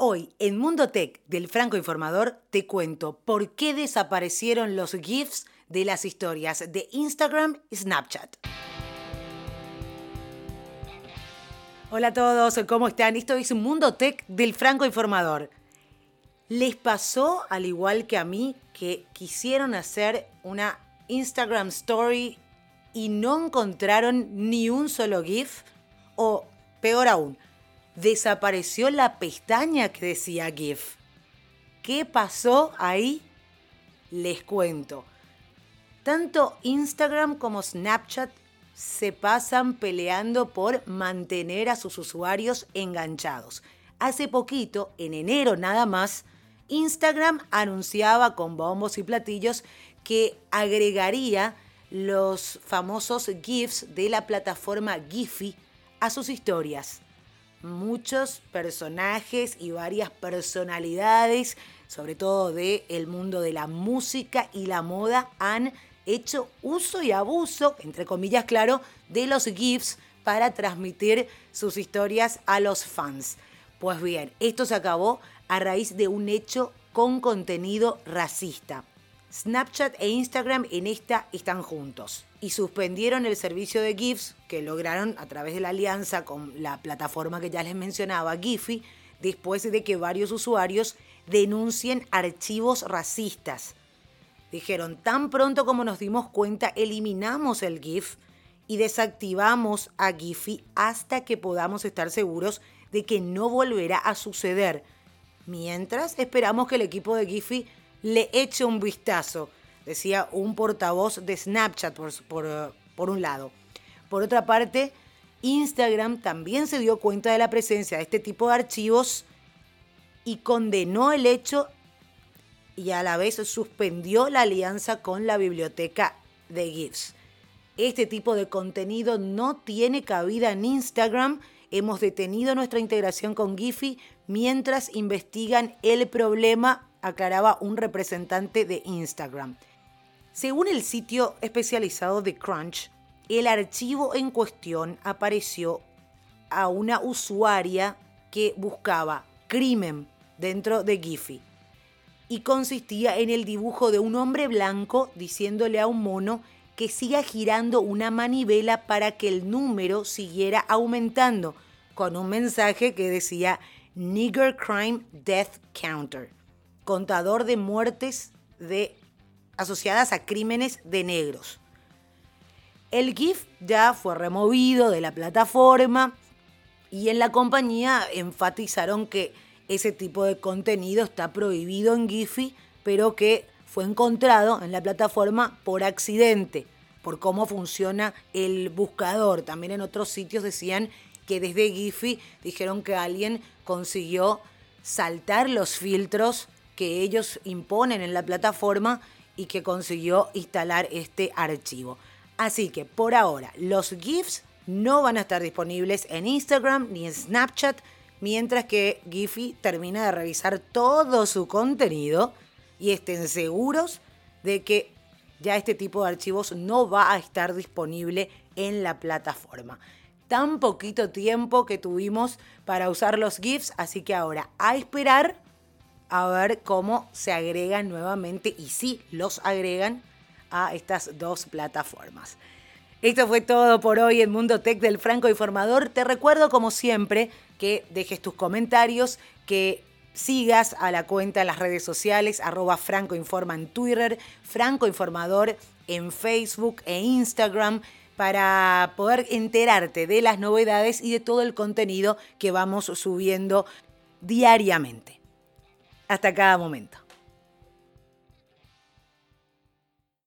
Hoy en Mundo Tech del Franco Informador te cuento por qué desaparecieron los GIFs de las historias de Instagram y Snapchat. Hola a todos, ¿cómo están? Esto es Mundo Tech del Franco Informador. ¿Les pasó, al igual que a mí, que quisieron hacer una Instagram Story y no encontraron ni un solo GIF? O peor aún, desapareció la pestaña que decía GIF. ¿Qué pasó ahí? Les cuento. Tanto Instagram como Snapchat se pasan peleando por mantener a sus usuarios enganchados. Hace poquito, en enero nada más, Instagram anunciaba con bombos y platillos que agregaría los famosos GIFs de la plataforma Giphy a sus historias muchos personajes y varias personalidades, sobre todo del el mundo de la música y la moda, han hecho uso y abuso, entre comillas, claro, de los GIFs para transmitir sus historias a los fans. Pues bien, esto se acabó a raíz de un hecho con contenido racista. Snapchat e Instagram en esta están juntos y suspendieron el servicio de GIFs que lograron a través de la alianza con la plataforma que ya les mencionaba, Giphy, después de que varios usuarios denuncien archivos racistas. Dijeron, tan pronto como nos dimos cuenta, eliminamos el GIF y desactivamos a Giphy hasta que podamos estar seguros de que no volverá a suceder. Mientras esperamos que el equipo de Giphy le eche un vistazo, decía un portavoz de Snapchat por, por, un lado. Por otra parte, Instagram también se dio cuenta de la presencia de este tipo de archivos y condenó el hecho y a la vez suspendió la alianza con la biblioteca de GIFs. Este tipo de contenido no tiene cabida en Instagram. Hemos detenido nuestra integración con Giphy mientras investigan el problema aclaraba un representante de Instagram. Según el sitio especializado de Crunch, el archivo en cuestión apareció a una usuaria que buscaba crimen dentro de Giphy y consistía en el dibujo de un hombre blanco diciéndole a un mono que siga girando una manivela para que el número siguiera aumentando, con un mensaje que decía Nigger Crime Death Counter contador de muertes de, asociadas a crímenes de negros. El GIF ya fue removido de la plataforma y en la compañía enfatizaron que ese tipo de contenido está prohibido en Giphy, pero que fue encontrado en la plataforma por accidente, por cómo funciona el buscador. También en otros sitios decían que desde Giphy dijeron que alguien consiguió saltar los filtros que ellos imponen en la plataforma y que consiguió instalar este archivo. Así que por ahora los GIFs no van a estar disponibles en Instagram ni en Snapchat, mientras que Giphy termina de revisar todo su contenido y estén seguros de que ya este tipo de archivos no va a estar disponible en la plataforma. Tan poquito tiempo que tuvimos para usar los GIFs, así que ahora a esperar a ver cómo se agregan nuevamente y si los agregan a estas dos plataformas. Esto fue todo por hoy en Mundo Tech del Franco Informador. Te recuerdo como siempre que dejes tus comentarios, que sigas a la cuenta en las redes sociales, arroba Franco Informa en Twitter, Franco Informador en Facebook e Instagram para poder enterarte de las novedades y de todo el contenido que vamos subiendo diariamente hasta cada momento.